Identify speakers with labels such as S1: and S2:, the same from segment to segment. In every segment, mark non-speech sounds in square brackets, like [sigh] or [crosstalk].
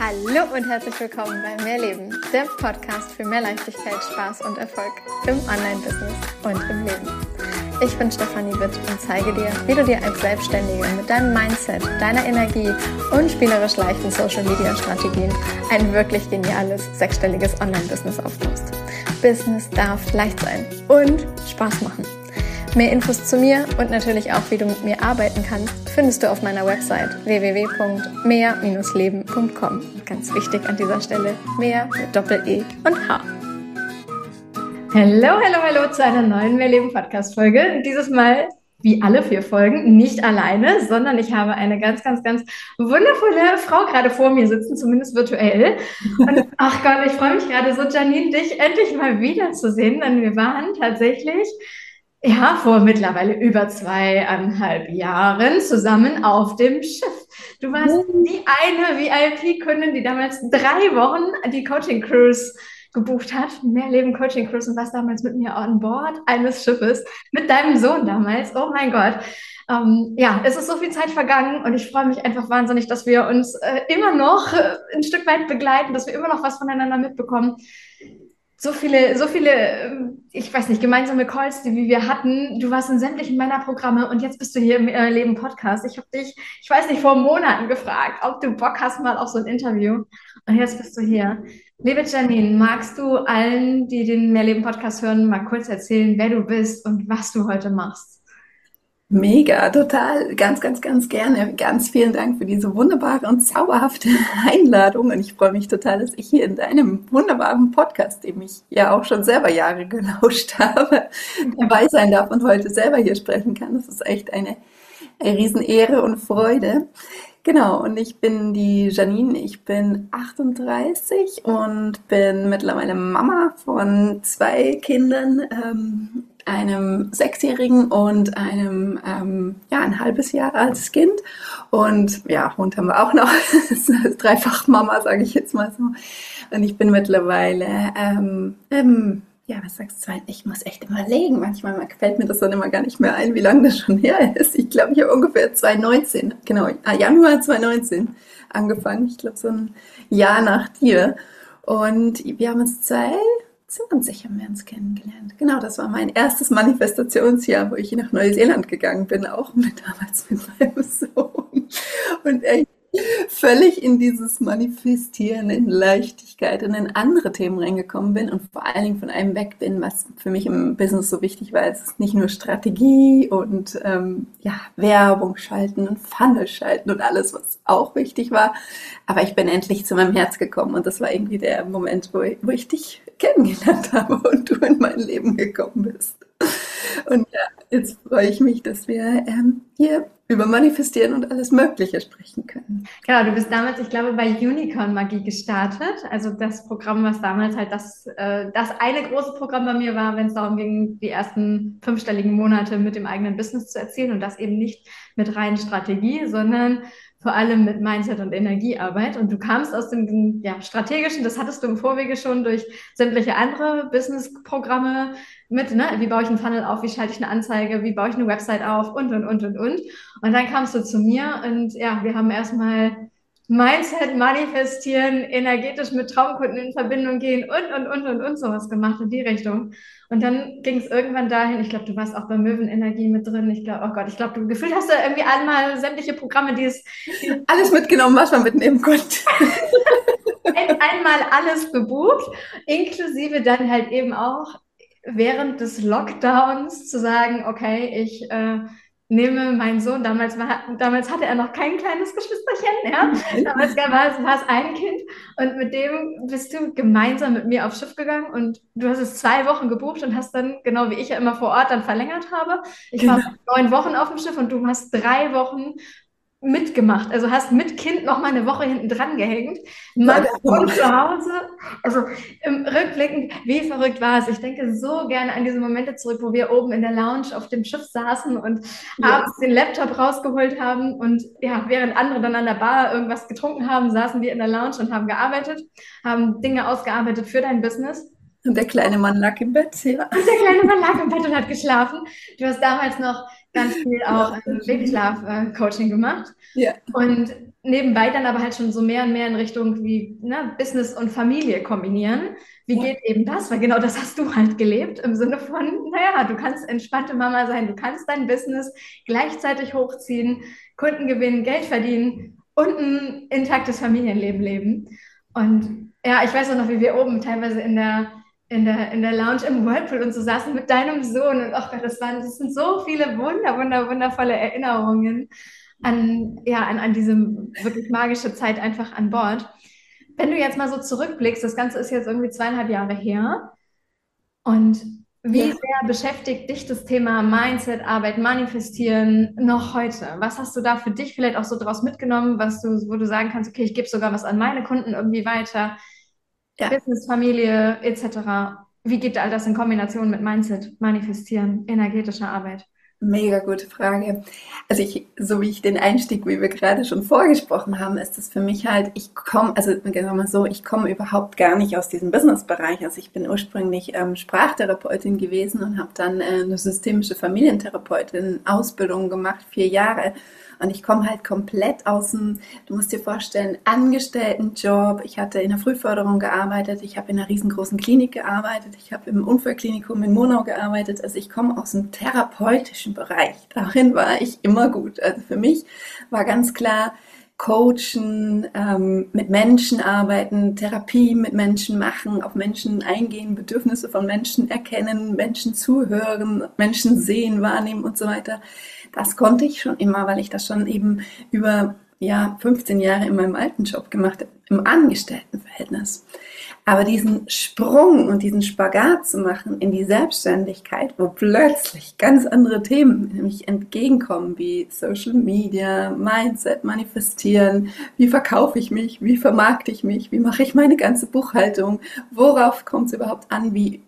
S1: Hallo und herzlich willkommen bei Mehrleben, der Podcast für mehr Leichtigkeit, Spaß und Erfolg im Online-Business und im Leben. Ich bin Stefanie Witt und zeige dir, wie du dir als Selbstständige mit deinem Mindset, deiner Energie und spielerisch leichten Social-Media-Strategien ein wirklich geniales sechsstelliges Online-Business aufbaust. Business darf leicht sein und Spaß machen. Mehr Infos zu mir und natürlich auch, wie du mit mir arbeiten kannst, findest du auf meiner Website www.mehr-leben.com. Ganz wichtig an dieser Stelle, mehr mit Doppel-E und H. Hallo, hallo, hallo zu einer neuen Mehrleben Podcast Folge. Dieses Mal wie alle vier Folgen nicht alleine, sondern ich habe eine ganz, ganz, ganz wundervolle Frau gerade vor mir sitzen, zumindest virtuell. Und [laughs] ach Gott, ich freue mich gerade so, Janine, dich endlich mal wiederzusehen, denn wir waren tatsächlich ja, vor mittlerweile über zweieinhalb Jahren zusammen auf dem Schiff. Du warst mhm. die eine VIP-Kundin, die damals drei Wochen die Coaching Cruise gebucht hat, Mehrleben Coaching Cruise und warst damals mit mir an Bord eines Schiffes mit deinem Sohn damals. Oh mein Gott. Ähm, ja, es ist so viel Zeit vergangen und ich freue mich einfach wahnsinnig, dass wir uns äh, immer noch äh, ein Stück weit begleiten, dass wir immer noch was voneinander mitbekommen so viele, so viele, ähm, ich weiß nicht, gemeinsame Calls, die wir hatten. Du warst in sämtlichen meiner Programme und jetzt bist du hier im äh, Leben Podcast. Ich habe dich, ich weiß nicht, vor Monaten gefragt, ob du Bock hast mal auf so ein Interview. Und jetzt bist du hier. Liebe Janine, magst du allen, die den Mehrleben Podcast hören, mal kurz erzählen, wer du bist und was du heute machst?
S2: Mega, total, ganz, ganz, ganz gerne. Ganz vielen Dank für diese wunderbare und zauberhafte [laughs] Einladung. Und ich freue mich total, dass ich hier in deinem wunderbaren Podcast, dem ich ja auch schon selber Jahre [laughs] gelauscht habe, dabei sein darf und heute selber hier sprechen kann. Das ist echt eine, Riesenehre und Freude. Genau, und ich bin die Janine, ich bin 38 und bin mittlerweile Mama von zwei Kindern. Ähm, einem Sechsjährigen und einem ähm, ja ein halbes Jahr altes Kind und ja Hund haben wir auch noch [laughs] dreifach Mama sage ich jetzt mal so und ich bin mittlerweile ähm, ähm, ja, was sagst du? Ich muss echt überlegen. Manchmal fällt mir das dann immer gar nicht mehr ein, wie lange das schon her ist. Ich glaube, ich habe ungefähr 2019, genau, ah, Januar 2019 angefangen. Ich glaube, so ein Jahr nach dir. Und wir haben uns zwei, 20 haben wir uns kennengelernt. Genau, das war mein erstes Manifestationsjahr, wo ich nach Neuseeland gegangen bin, auch mit damals mit meinem Sohn. Und echt völlig in dieses Manifestieren, in Leichtigkeit und in andere Themen reingekommen bin und vor allen Dingen von einem weg bin, was für mich im Business so wichtig war. Es ist nicht nur Strategie und ähm, ja, Werbung schalten und Funnel schalten und alles, was auch wichtig war. Aber ich bin endlich zu meinem Herz gekommen und das war irgendwie der Moment, wo ich, wo ich dich kennengelernt [laughs] habe und du in mein Leben gekommen bist. Und ja, jetzt freue ich mich, dass wir ähm, hier über Manifestieren und alles Mögliche sprechen können.
S1: Genau, du bist damals, ich glaube, bei Unicorn Magie gestartet. Also das Programm, was damals halt das, äh, das eine große Programm bei mir war, wenn es darum ging, die ersten fünfstelligen Monate mit dem eigenen Business zu erzielen und das eben nicht mit rein Strategie, sondern vor allem mit Mindset und Energiearbeit. Und du kamst aus dem ja, strategischen, das hattest du im Vorwege schon durch sämtliche andere Business-Programme mit, ne? Wie baue ich einen Funnel auf? Wie schalte ich eine Anzeige? Wie baue ich eine Website auf? Und, und, und, und, und. Und dann kamst du zu mir und ja, wir haben erstmal Mindset manifestieren, energetisch mit Traumkunden in Verbindung gehen und, und, und, und, und sowas gemacht in die Richtung. Und dann ging es irgendwann dahin, ich glaube, du warst auch bei Möwenenergie mit drin. Ich glaube, oh Gott, ich glaube, du gefühlt hast du irgendwie einmal sämtliche Programme, die es. [laughs]
S2: Alles mitgenommen, was man mitnehmen konnte.
S1: einmal alles gebucht, inklusive dann halt eben auch während des Lockdowns zu sagen, okay, ich äh, nehme meinen Sohn, damals, war, damals hatte er noch kein kleines Geschwisterchen, ja. Damals war es, war es ein Kind und mit dem bist du gemeinsam mit mir aufs Schiff gegangen und du hast es zwei Wochen gebucht und hast dann, genau wie ich ja immer vor Ort dann verlängert habe. Ich genau. war neun Wochen auf dem Schiff und du hast drei Wochen mitgemacht. Also hast mit Kind noch mal eine Woche hinten dran gehängt. Mann und zu Hause. Also im Rückblicken, wie verrückt war es? Ich denke so gerne an diese Momente zurück, wo wir oben in der Lounge auf dem Schiff saßen und ja. abends den Laptop rausgeholt haben und ja, während andere dann an der Bar irgendwas getrunken haben, saßen wir in der Lounge und haben gearbeitet, haben Dinge ausgearbeitet für dein Business.
S2: Und der kleine Mann lag im Bett,
S1: ja. Und der kleine Mann lag im Bett und hat geschlafen. Du hast damals noch ganz viel auch ja, Babyschlaf-Coaching gemacht. Ja. Und nebenbei dann aber halt schon so mehr und mehr in Richtung wie ne, Business und Familie kombinieren. Wie ja. geht eben das? Weil genau das hast du halt gelebt im Sinne von, naja, du kannst entspannte Mama sein, du kannst dein Business gleichzeitig hochziehen, Kunden gewinnen, Geld verdienen und ein intaktes Familienleben leben. Und ja, ich weiß auch noch, wie wir oben teilweise in der in der, in der Lounge im Whirlpool und so saßen mit deinem Sohn und ach Gott, das waren, das sind so viele wunder, wunder, wundervolle Erinnerungen an, ja, an, an diese wirklich magische Zeit einfach an Bord. Wenn du jetzt mal so zurückblickst, das Ganze ist jetzt irgendwie zweieinhalb Jahre her und wie ja. sehr beschäftigt dich das Thema Mindset, Arbeit, Manifestieren noch heute? Was hast du da für dich vielleicht auch so draus mitgenommen, was du, wo du sagen kannst, okay, ich gebe sogar was an meine Kunden irgendwie weiter? Ja. Business, Familie etc. Wie geht all das in Kombination mit Mindset, Manifestieren, energetischer Arbeit?
S2: Mega gute Frage. Also ich, so wie ich den Einstieg, wie wir gerade schon vorgesprochen haben, ist das für mich halt, ich komme, also sagen mal so, ich komme überhaupt gar nicht aus diesem Businessbereich. Also ich bin ursprünglich ähm, Sprachtherapeutin gewesen und habe dann äh, eine systemische Familientherapeutin Ausbildung gemacht, vier Jahre. Und ich komme halt komplett aus dem, du musst dir vorstellen, Angestelltenjob. Ich hatte in der Frühförderung gearbeitet, ich habe in einer riesengroßen Klinik gearbeitet, ich habe im Unfallklinikum in Monau gearbeitet. Also ich komme aus dem therapeutischen Bereich. Darin war ich immer gut. Also für mich war ganz klar, coachen, ähm, mit Menschen arbeiten, Therapie mit Menschen machen, auf Menschen eingehen, Bedürfnisse von Menschen erkennen, Menschen zuhören, Menschen sehen, wahrnehmen und so weiter. Das konnte ich schon immer, weil ich das schon eben über ja, 15 Jahre in meinem alten Job gemacht habe, im Angestelltenverhältnis. Aber diesen Sprung und diesen Spagat zu machen in die Selbstständigkeit, wo plötzlich ganz andere Themen nämlich entgegenkommen, wie Social Media, Mindset, Manifestieren, wie verkaufe ich mich, wie vermarkte ich mich, wie mache ich meine ganze Buchhaltung, worauf kommt es überhaupt an, wie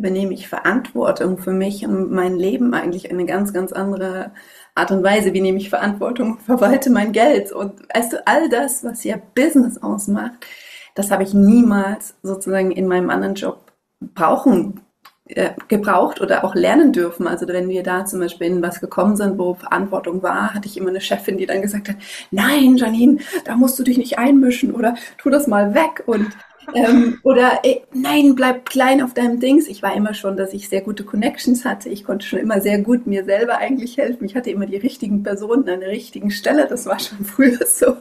S2: übernehme ich Verantwortung für mich und mein Leben eigentlich eine ganz, ganz andere Art und Weise. Wie nehme ich Verantwortung und verwalte mein Geld? Und weißt du, all das, was ja Business ausmacht, das habe ich niemals sozusagen in meinem anderen Job brauchen äh, gebraucht oder auch lernen dürfen. Also wenn wir da zum Beispiel in was gekommen sind, wo Verantwortung war, hatte ich immer eine Chefin, die dann gesagt hat, nein, Janine, da musst du dich nicht einmischen oder tu das mal weg und ähm, oder ey, nein, bleib klein auf deinem Dings. Ich war immer schon, dass ich sehr gute Connections hatte. Ich konnte schon immer sehr gut mir selber eigentlich helfen. Ich hatte immer die richtigen Personen an der richtigen Stelle. Das war schon [laughs] früher so.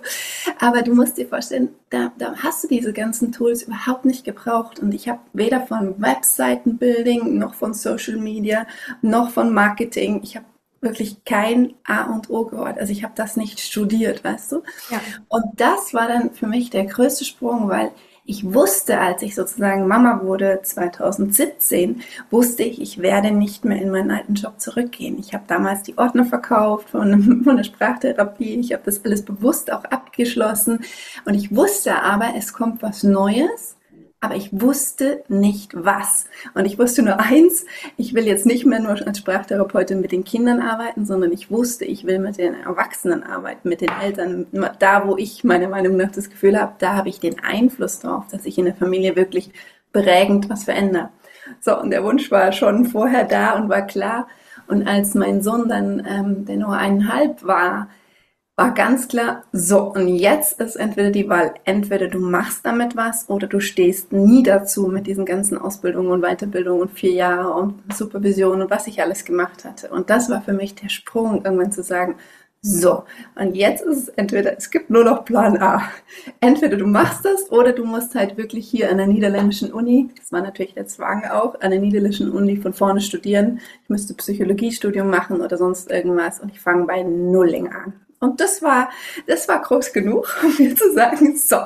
S2: Aber du musst dir vorstellen, da, da hast du diese ganzen Tools überhaupt nicht gebraucht. Und ich habe weder von Webseitenbuilding noch von Social Media noch von Marketing. Ich habe wirklich kein A und O gehört. Also ich habe das nicht studiert, weißt du? Ja. Und das war dann für mich der größte Sprung, weil ich wusste, als ich sozusagen Mama wurde 2017, wusste ich, ich werde nicht mehr in meinen alten Job zurückgehen. Ich habe damals die Ordner verkauft von, [laughs] von der Sprachtherapie. Ich habe das alles bewusst auch abgeschlossen. Und ich wusste aber, es kommt was Neues aber ich wusste nicht was. Und ich wusste nur eins, ich will jetzt nicht mehr nur als Sprachtherapeutin mit den Kindern arbeiten, sondern ich wusste, ich will mit den Erwachsenen arbeiten, mit den Eltern, da wo ich meiner Meinung nach das Gefühl habe, da habe ich den Einfluss drauf, dass ich in der Familie wirklich prägend was verändere. So, und der Wunsch war schon vorher da und war klar. Und als mein Sohn dann, ähm, der nur eineinhalb war, war ganz klar, so, und jetzt ist entweder die Wahl, entweder du machst damit was oder du stehst nie dazu mit diesen ganzen Ausbildungen und Weiterbildungen und vier Jahre und Supervision und was ich alles gemacht hatte. Und das war für mich der Sprung, irgendwann zu sagen, so, und jetzt ist es entweder, es gibt nur noch Plan A. Entweder du machst das oder du musst halt wirklich hier an der niederländischen Uni, das war natürlich der Zwang auch, an der niederländischen Uni von vorne studieren. Ich müsste Psychologiestudium machen oder sonst irgendwas und ich fange bei Nulling an. Und das war, das war groß genug, [laughs] um mir zu sagen, so,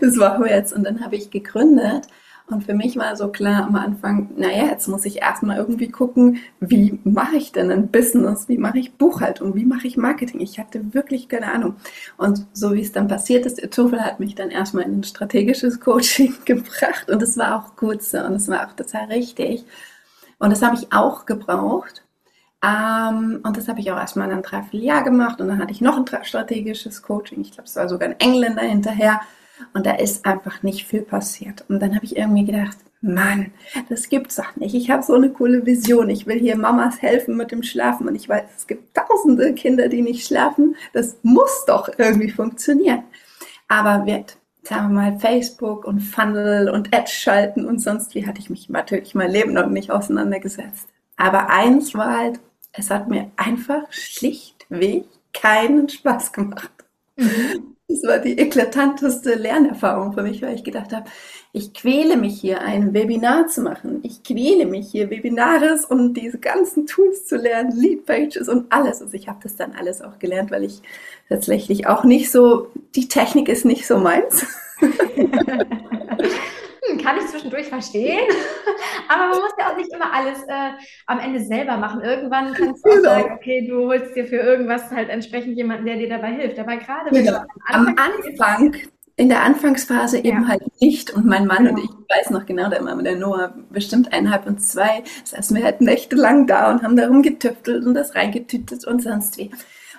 S2: das wir jetzt. Und dann habe ich gegründet. Und für mich war so klar am Anfang, naja, jetzt muss ich erstmal irgendwie gucken, wie mache ich denn ein Business? Wie mache ich Buchhaltung? Wie mache ich Marketing? Ich hatte wirklich keine Ahnung. Und so wie es dann passiert ist, Zufall hat mich dann erstmal in ein strategisches [laughs] Coaching gebracht. Und es war auch gut so. Und es war auch total richtig. Und das habe ich auch gebraucht ähm, und das habe ich auch erstmal in einem Dreivierteljahr gemacht und dann hatte ich noch ein strategisches Coaching. Ich glaube, es war sogar ein Engländer hinterher. Und da ist einfach nicht viel passiert. Und dann habe ich irgendwie gedacht, Mann, das gibt's doch nicht. Ich habe so eine coole Vision. Ich will hier Mamas helfen mit dem Schlafen und ich weiß, es gibt tausende Kinder, die nicht schlafen. Das muss doch irgendwie funktionieren. Aber wird, sagen wir mal, Facebook und Funnel und Ads schalten und sonst wie hatte ich mich natürlich mein Leben noch nicht auseinandergesetzt. Aber eins war halt, es hat mir einfach schlichtweg keinen Spaß gemacht. Mhm. Das war die eklatanteste Lernerfahrung für mich, weil ich gedacht habe, ich quäle mich hier, ein Webinar zu machen. Ich quäle mich hier, Webinares und diese ganzen Tools zu lernen, Leadpages und alles. Also ich habe das dann alles auch gelernt, weil ich tatsächlich auch nicht so, die Technik ist nicht so meins. [laughs]
S1: Hm, kann ich zwischendurch verstehen. [laughs] Aber man muss ja auch nicht immer alles äh, am Ende selber machen. Irgendwann kannst du genau. sagen, okay, du holst dir für irgendwas halt entsprechend jemanden, der dir dabei hilft. Aber gerade
S2: genau. am Anfang, am Anfang in der Anfangsphase eben ja. halt nicht. Und mein Mann genau. und ich weiß noch genau, da immer mit der Noah bestimmt eineinhalb und zwei, saßen wir halt nächtelang da und haben darum getüftelt und das reingetütet und sonst wie.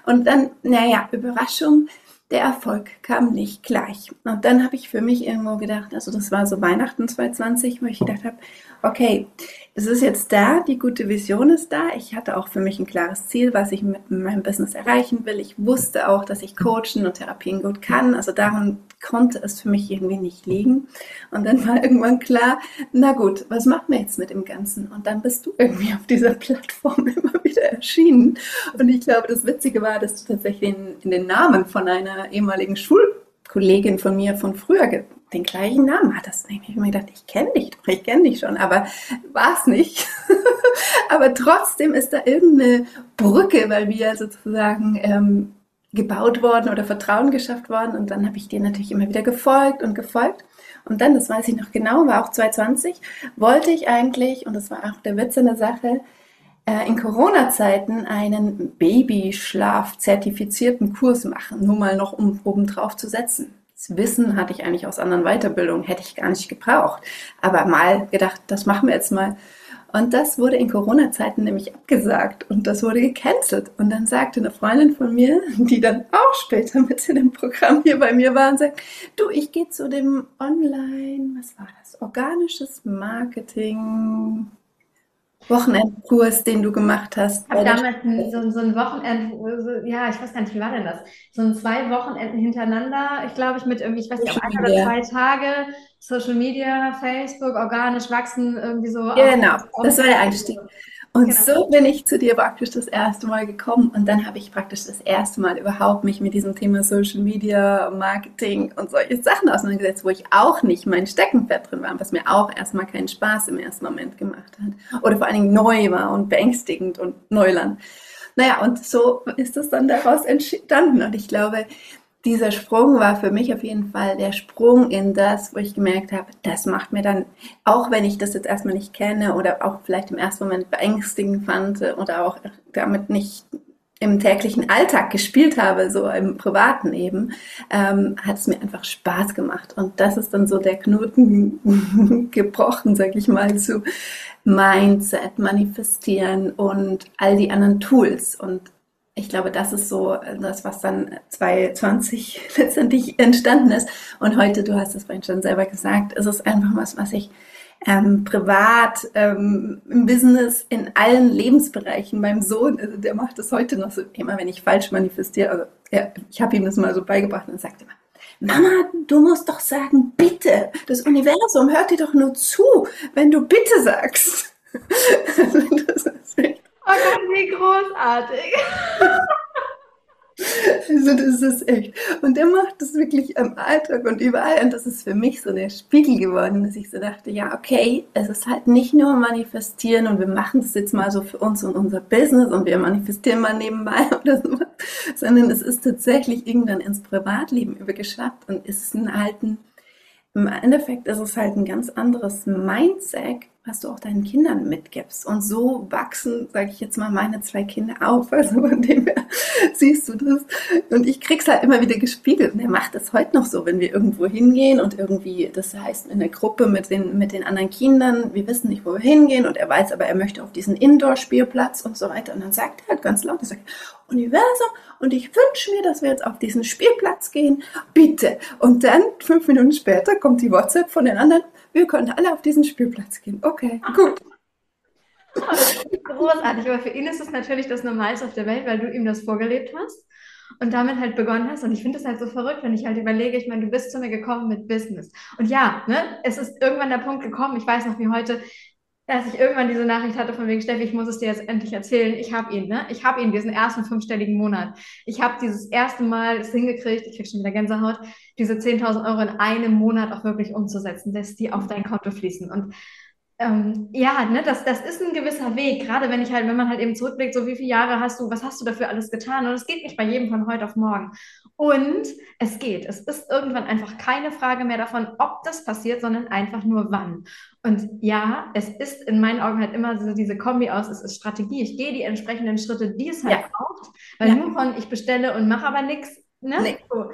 S2: Und dann, naja, Überraschung, der Erfolg kam nicht gleich. Und dann habe ich für mich irgendwo gedacht, also das war so Weihnachten 2020, wo ich gedacht habe, okay, es ist jetzt da, die gute Vision ist da. Ich hatte auch für mich ein klares Ziel, was ich mit meinem Business erreichen will. Ich wusste auch, dass ich Coachen und Therapien gut kann. Also daran konnte es für mich irgendwie nicht liegen. Und dann war irgendwann klar, na gut, was machen wir jetzt mit dem Ganzen? Und dann bist du irgendwie auf dieser Plattform [laughs] immer wieder erschienen. Und ich glaube, das Witzige war, dass du tatsächlich in, in den Namen von einer ehemaligen Schulkollegin von mir von früher den gleichen Namen hattest. Ich habe mir gedacht, ich kenne dich doch, ich kenne dich schon, aber war es nicht. [laughs] aber trotzdem ist da irgendeine Brücke, weil wir sozusagen ähm, gebaut worden oder Vertrauen geschafft worden. Und dann habe ich dir natürlich immer wieder gefolgt und gefolgt. Und dann, das weiß ich noch genau, war auch 2020, wollte ich eigentlich, und das war auch der Witz in der Sache, äh, in Corona-Zeiten einen Babyschlaf-zertifizierten Kurs machen, nur mal noch um oben drauf zu setzen. Das Wissen hatte ich eigentlich aus anderen Weiterbildungen, hätte ich gar nicht gebraucht. Aber mal gedacht, das machen wir jetzt mal. Und das wurde in Corona-Zeiten nämlich abgesagt und das wurde gecancelt. Und dann sagte eine Freundin von mir, die dann auch später mit in dem Programm hier bei mir war, und sagt, du, ich gehe zu dem Online, was war das? Organisches Marketing, Wochenendkurs, den du gemacht hast.
S1: Ich habe damals ein, so, so, ein Wochenend, so, ja, ich weiß gar nicht, wie war denn das? So ein zwei Wochenenden hintereinander, ich glaube, ich mit irgendwie, ich weiß nicht, ein oder zwei Tage Social Media, Facebook, organisch wachsen, irgendwie so.
S2: Genau, das war der Einstieg. Und genau. so bin ich zu dir praktisch das erste Mal gekommen und dann habe ich praktisch das erste Mal überhaupt mich mit diesem Thema Social Media, Marketing und solche Sachen auseinandergesetzt, wo ich auch nicht mein Steckenpferd drin war, was mir auch erstmal keinen Spaß im ersten Moment gemacht hat. Oder vor allen Dingen neu war und beängstigend und Neuland. Naja, und so ist es dann daraus entstanden. Und ich glaube, dieser Sprung war für mich auf jeden Fall der Sprung in das, wo ich gemerkt habe, das macht mir dann, auch wenn ich das jetzt erstmal nicht kenne oder auch vielleicht im ersten Moment beängstigend fand oder auch damit nicht im täglichen Alltag gespielt habe, so im privaten eben, ähm, hat es mir einfach Spaß gemacht. Und das ist dann so der Knoten [laughs] gebrochen, sag ich mal, zu Mindset, Manifestieren und all die anderen Tools. Und ich glaube, das ist so das, was dann 2020 [laughs] letztendlich entstanden ist. Und heute, du hast es vorhin schon selber gesagt, ist es einfach was, was ich ähm, privat, ähm, im Business, in allen Lebensbereichen. Meinem Sohn, also der macht das heute noch so, immer wenn ich falsch manifestiere, also ja, ich habe ihm das mal so beigebracht und sagt immer, Mama, du musst doch sagen, bitte. Das Universum hört dir doch nur zu, wenn du bitte sagst. [laughs]
S1: das ist echt Oh Gott, wie großartig. [laughs]
S2: Also das ist echt. Und der macht das wirklich im Alltag und überall. Und das ist für mich so der Spiegel geworden, dass ich so dachte, ja, okay, es ist halt nicht nur manifestieren und wir machen das jetzt mal so für uns und unser Business und wir manifestieren mal nebenbei [laughs] oder so, sondern es ist tatsächlich irgendwann ins Privatleben übergeschwappt und ist ein alten, im Endeffekt ist es halt ein ganz anderes Mindset, was du auch deinen Kindern mitgibst. Und so wachsen, sage ich jetzt mal, meine zwei Kinder auf. Also von dem her [laughs] siehst du das Und ich krieg's halt immer wieder gespiegelt. Und er macht das heute noch so, wenn wir irgendwo hingehen und irgendwie, das heißt in der Gruppe mit den, mit den anderen Kindern, wir wissen nicht, wo wir hingehen und er weiß aber, er möchte auf diesen Indoor-Spielplatz und so weiter. Und dann sagt er halt ganz laut, er sagt, Universum, und ich wünsche mir, dass wir jetzt auf diesen Spielplatz gehen. Bitte. Und dann, fünf Minuten später, kommt die WhatsApp von den anderen, wir können alle auf diesen Spielplatz gehen. Okay, gut.
S1: Großartig, aber für ihn ist es natürlich das Normalste auf der Welt, weil du ihm das vorgelebt hast und damit halt begonnen hast. Und ich finde es halt so verrückt, wenn ich halt überlege, ich meine, du bist zu mir gekommen mit Business. Und ja, ne, es ist irgendwann der Punkt gekommen, ich weiß noch wie heute, dass ich irgendwann diese Nachricht hatte von wegen, Steffi, ich muss es dir jetzt endlich erzählen. Ich habe ihn, ne? Ich habe ihn diesen ersten fünfstelligen Monat. Ich habe dieses erste Mal es hingekriegt, ich krieg schon wieder Gänsehaut, diese 10.000 Euro in einem Monat auch wirklich umzusetzen, dass die auf dein Konto fließen. Und ähm, ja, ne, das, das ist ein gewisser Weg, gerade wenn ich halt, wenn man halt eben zurückblickt, so wie viele Jahre hast du, was hast du dafür alles getan? Und es geht nicht bei jedem von heute auf morgen. Und es geht. Es ist irgendwann einfach keine Frage mehr davon, ob das passiert, sondern einfach nur wann. Und ja, es ist in meinen Augen halt immer so diese Kombi aus, es ist Strategie. Ich gehe die entsprechenden Schritte, die es halt ja. braucht, weil ja. nur von ich bestelle und mache aber nichts, ne? Nee. So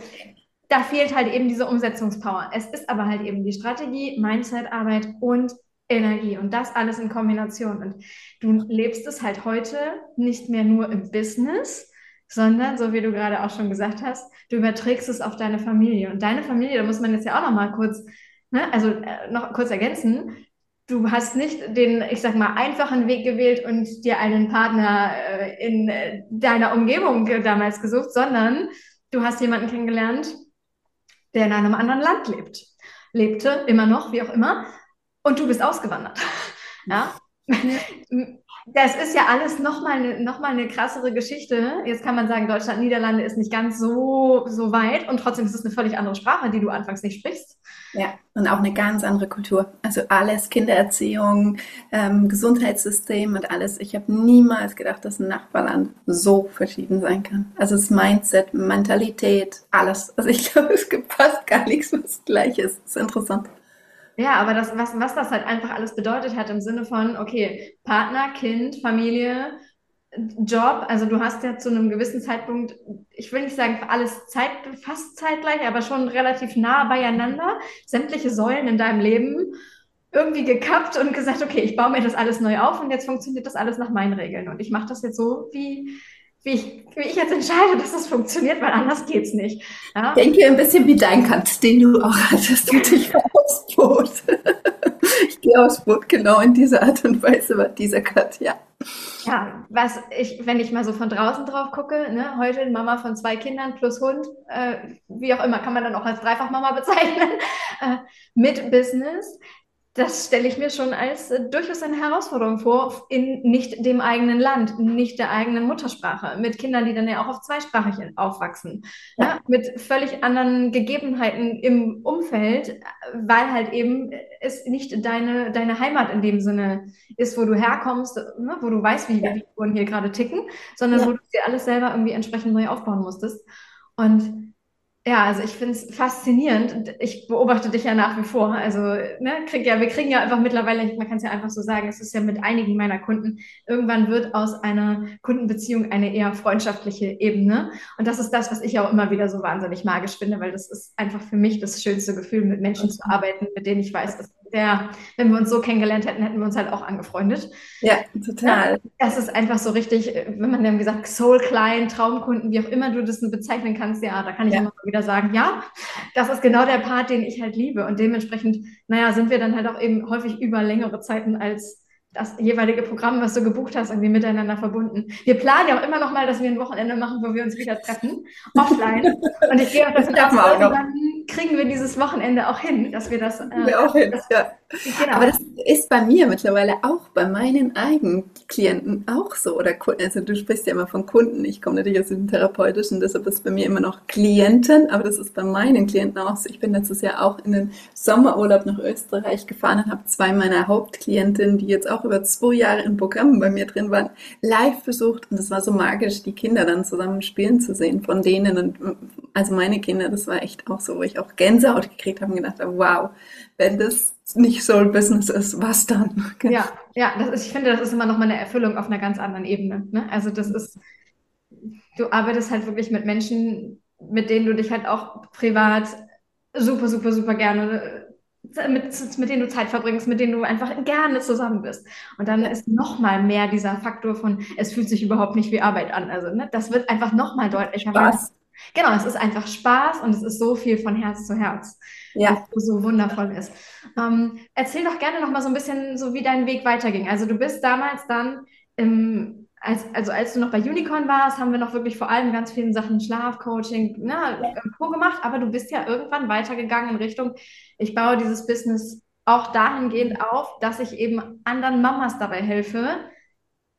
S1: da fehlt halt eben diese Umsetzungspower. Es ist aber halt eben die Strategie, Mindsetarbeit und Energie und das alles in Kombination. Und du lebst es halt heute nicht mehr nur im Business, sondern, so wie du gerade auch schon gesagt hast, du überträgst es auf deine Familie. Und deine Familie, da muss man jetzt ja auch noch mal kurz, ne, also äh, noch kurz ergänzen, du hast nicht den, ich sag mal, einfachen Weg gewählt und dir einen Partner äh, in äh, deiner Umgebung damals gesucht, sondern du hast jemanden kennengelernt, der in einem anderen Land lebt. Lebte, immer noch, wie auch immer, und du bist ausgewandert. [laughs] Ja? Das ist ja alles nochmal eine, noch mal eine krassere Geschichte. Jetzt kann man sagen, Deutschland, Niederlande ist nicht ganz so, so weit und trotzdem ist es eine völlig andere Sprache, die du anfangs nicht sprichst.
S2: Ja, und auch eine ganz andere Kultur. Also alles, Kindererziehung, ähm, Gesundheitssystem und alles. Ich habe niemals gedacht, dass ein Nachbarland so verschieden sein kann. Also das Mindset, Mentalität, alles. Also ich [laughs] glaube, es gibt fast gar nichts, was gleich ist. Das ist interessant.
S1: Ja, aber das, was, was das halt einfach alles bedeutet hat im Sinne von, okay, Partner, Kind, Familie, Job, also du hast ja zu einem gewissen Zeitpunkt, ich will nicht sagen alles Zeit, fast zeitgleich, aber schon relativ nah beieinander, sämtliche Säulen in deinem Leben irgendwie gekappt und gesagt, okay, ich baue mir das alles neu auf und jetzt funktioniert das alles nach meinen Regeln und ich mache das jetzt so, wie, wie ich, wie ich jetzt entscheide, dass das funktioniert, weil anders geht's nicht.
S2: Ja? Ich denke ein bisschen wie dein Cut, den du auch hattest mit dich aufs Boot. [laughs] ich gehe aufs Boot genau in dieser Art und Weise war dieser Cut, ja.
S1: Ja, was ich, wenn ich mal so von draußen drauf gucke, ne, heute Mama von zwei Kindern plus Hund, äh, wie auch immer, kann man dann auch als Dreifachmama bezeichnen, [laughs] äh, mit Business das stelle ich mir schon als äh, durchaus eine Herausforderung vor, in nicht dem eigenen Land, nicht der eigenen Muttersprache, mit Kindern, die dann ja auch auf zweisprachig aufwachsen, ja. Ja, mit völlig anderen Gegebenheiten im Umfeld, weil halt eben es nicht deine, deine Heimat in dem Sinne ist, wo du herkommst, ne, wo du weißt, wie ja. die Figuren hier gerade ticken, sondern wo du dir alles selber irgendwie entsprechend neu aufbauen musstest. Und ja, also ich finde es faszinierend. Ich beobachte dich ja nach wie vor. Also, ne, krieg ja, wir kriegen ja einfach mittlerweile, man kann es ja einfach so sagen, es ist ja mit einigen meiner Kunden, irgendwann wird aus einer Kundenbeziehung eine eher freundschaftliche Ebene. Und das ist das, was ich auch immer wieder so wahnsinnig magisch finde, weil das ist einfach für mich das schönste Gefühl, mit Menschen zu arbeiten, mit denen ich weiß, dass der, wenn wir uns so kennengelernt hätten, hätten wir uns halt auch angefreundet.
S2: Ja, total.
S1: das ist einfach so richtig, wenn man dann gesagt, Soul Client, Traumkunden, wie auch immer du das bezeichnen kannst, ja, da kann ich ja. immer wieder sagen, ja, das ist genau der Part, den ich halt liebe. Und dementsprechend, naja, sind wir dann halt auch eben häufig über längere Zeiten als das jeweilige Programm, was du gebucht hast, irgendwie miteinander verbunden. Wir planen ja auch immer noch mal, dass wir ein Wochenende machen, wo wir uns wieder treffen, [laughs] offline. Und ich gehe auch davon aus, dann kriegen wir dieses Wochenende auch hin, dass wir das. Äh, wir auch hin,
S2: das, ja. Genau. Aber das ist bei mir mittlerweile auch bei meinen eigenen Klienten auch so. Oder also du sprichst ja immer von Kunden. Ich komme natürlich aus dem Therapeutischen, deshalb ist bei mir immer noch Klienten, aber das ist bei meinen Klienten auch so. Ich bin letztes Jahr auch in den Sommerurlaub nach Österreich gefahren und habe zwei meiner Hauptklientinnen, die jetzt auch über zwei Jahre im Programm bei mir drin waren, live besucht. Und das war so magisch, die Kinder dann zusammen spielen zu sehen von denen. Und also meine Kinder, das war echt auch so, wo ich auch Gänsehaut gekriegt habe und gedacht habe, wow, wenn das nicht Soul Business ist, was dann?
S1: Ja, ja, das ist, ich finde, das ist immer noch mal eine Erfüllung auf einer ganz anderen Ebene. Ne? Also das ist, du arbeitest halt wirklich mit Menschen, mit denen du dich halt auch privat super, super, super gerne mit, mit denen du Zeit verbringst, mit denen du einfach gerne zusammen bist. Und dann ist noch mal mehr dieser Faktor von, es fühlt sich überhaupt nicht wie Arbeit an. Also ne, das wird einfach noch mal deutlicher.
S2: Spaß.
S1: Genau, es ist einfach Spaß und es ist so viel von Herz zu Herz. Ja. Was so wundervoll ist. Ähm, erzähl doch gerne noch mal so ein bisschen, so wie dein Weg weiterging. Also du bist damals dann im als, also als du noch bei Unicorn warst, haben wir noch wirklich vor allem ganz vielen Sachen Schlafcoaching, ne, Co gemacht, aber du bist ja irgendwann weitergegangen in Richtung, ich baue dieses Business auch dahingehend auf, dass ich eben anderen Mamas dabei helfe,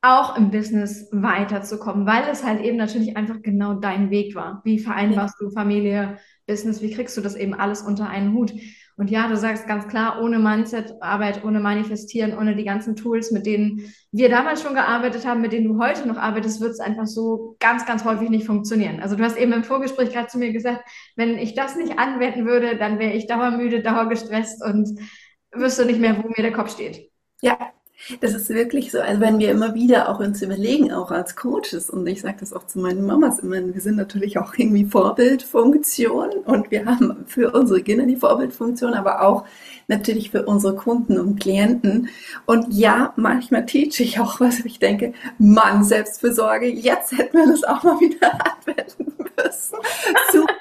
S1: auch im Business weiterzukommen, weil es halt eben natürlich einfach genau dein Weg war. Wie vereinbarst du Familie, Business, wie kriegst du das eben alles unter einen Hut? Und ja, du sagst ganz klar, ohne Mindset-Arbeit, ohne Manifestieren, ohne die ganzen Tools, mit denen wir damals schon gearbeitet haben, mit denen du heute noch arbeitest, wird es einfach so ganz, ganz häufig nicht funktionieren. Also du hast eben im Vorgespräch gerade zu mir gesagt, wenn ich das nicht anwenden würde, dann wäre ich dauermüde, dauergestresst und wüsste nicht mehr, wo mir der Kopf steht.
S2: Ja, das ist wirklich so. Also wenn wir immer wieder auch uns überlegen, auch als Coaches, und ich sage das auch zu meinen Mamas immer, wir sind natürlich auch irgendwie Vorbildfunktion und wir haben für unsere Kinder die Vorbildfunktion, aber auch natürlich für unsere Kunden und Klienten. Und ja, manchmal teach ich auch was, ich denke, Mann, Selbstfürsorge, jetzt hätten wir das auch mal wieder [laughs] anwenden [laughs] Super.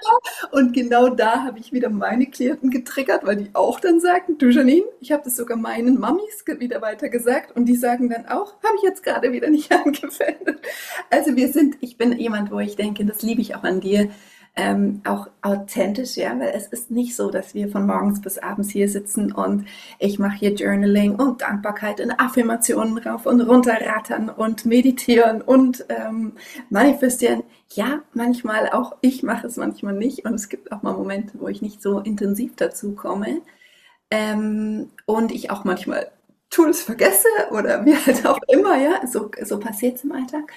S2: Und genau da habe ich wieder meine Klienten getriggert, weil die auch dann sagten, du Janine, ich habe das sogar meinen Mamis wieder weiter gesagt und die sagen dann auch, habe ich jetzt gerade wieder nicht [laughs] angewendet. Also wir sind, ich bin jemand, wo ich denke, das liebe ich auch an dir, ähm, auch authentisch, ja, weil es ist nicht so, dass wir von morgens bis abends hier sitzen und ich mache hier Journaling und Dankbarkeit und Affirmationen rauf und runter rattern und meditieren und ähm, manifestieren. Ja, manchmal auch, ich mache es manchmal nicht und es gibt auch mal Momente, wo ich nicht so intensiv dazu komme ähm, und ich auch manchmal Tools vergesse oder mir [laughs] halt auch immer, ja, so, so passiert es im Alltag.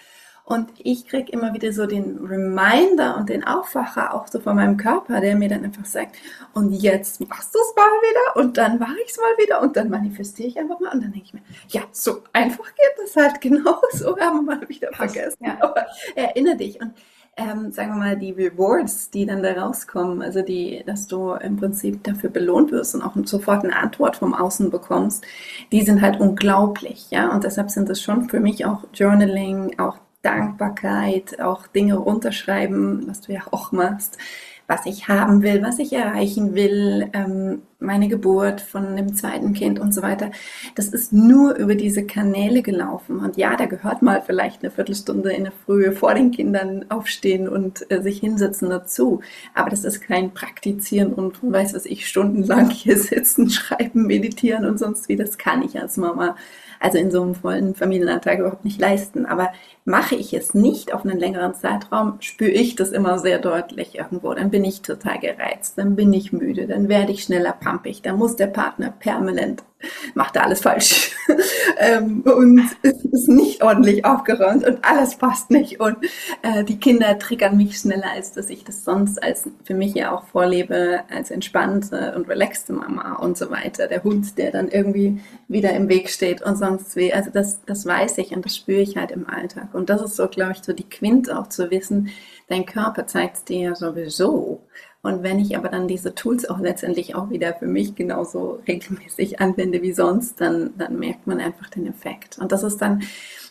S2: Und ich kriege immer wieder so den Reminder und den Aufwacher auch so von meinem Körper, der mir dann einfach sagt, und jetzt machst du es mal wieder und dann mache ich es mal wieder und dann manifestiere ich einfach mal und dann denke ich mir, ja, so einfach geht das halt [laughs] genau so, haben wir mal wieder vergessen. Ja. Aber erinnere dich und ähm, sagen wir mal, die Rewards, die dann da rauskommen, also die, dass du im Prinzip dafür belohnt wirst und auch sofort eine Antwort vom Außen bekommst, die sind halt unglaublich, ja. Und deshalb sind das schon für mich auch Journaling, auch Dankbarkeit, auch Dinge runterschreiben, was du ja auch machst, was ich haben will, was ich erreichen will, ähm, meine Geburt von dem zweiten Kind und so weiter. Das ist nur über diese Kanäle gelaufen. Und ja, da gehört mal vielleicht eine Viertelstunde in der Früh vor den Kindern aufstehen und äh, sich hinsetzen dazu. Aber das ist kein Praktizieren und weiß was ich, stundenlang hier sitzen, [laughs] schreiben, meditieren und sonst wie. Das kann ich als Mama also in so einem vollen Familienalltag überhaupt nicht leisten. Aber mache ich es nicht auf einen längeren Zeitraum, spüre ich das immer sehr deutlich irgendwo. Dann bin ich total gereizt, dann bin ich müde, dann werde ich schneller pampig, dann muss der Partner permanent macht da alles falsch [laughs] ähm, und ist nicht ordentlich aufgeräumt und alles passt nicht und äh, die Kinder triggern mich schneller, als dass ich das sonst als für mich ja auch vorlebe, als entspannte und relaxte Mama und so weiter. Der Hund, der dann irgendwie wieder im Weg steht und sonst wie. Also das, das weiß ich und das spüre ich halt im Alltag. Und das ist so, glaube ich, so die Quint auch zu wissen, dein Körper zeigt dir ja sowieso, und wenn ich aber dann diese Tools auch letztendlich auch wieder für mich genauso regelmäßig anwende wie sonst, dann, dann merkt man einfach den Effekt. Und das ist dann,